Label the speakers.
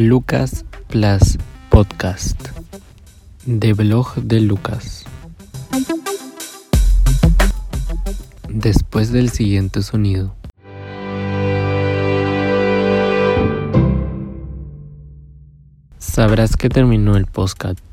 Speaker 1: Lucas Plus Podcast de blog de Lucas. Después del siguiente sonido. Sabrás que terminó el podcast.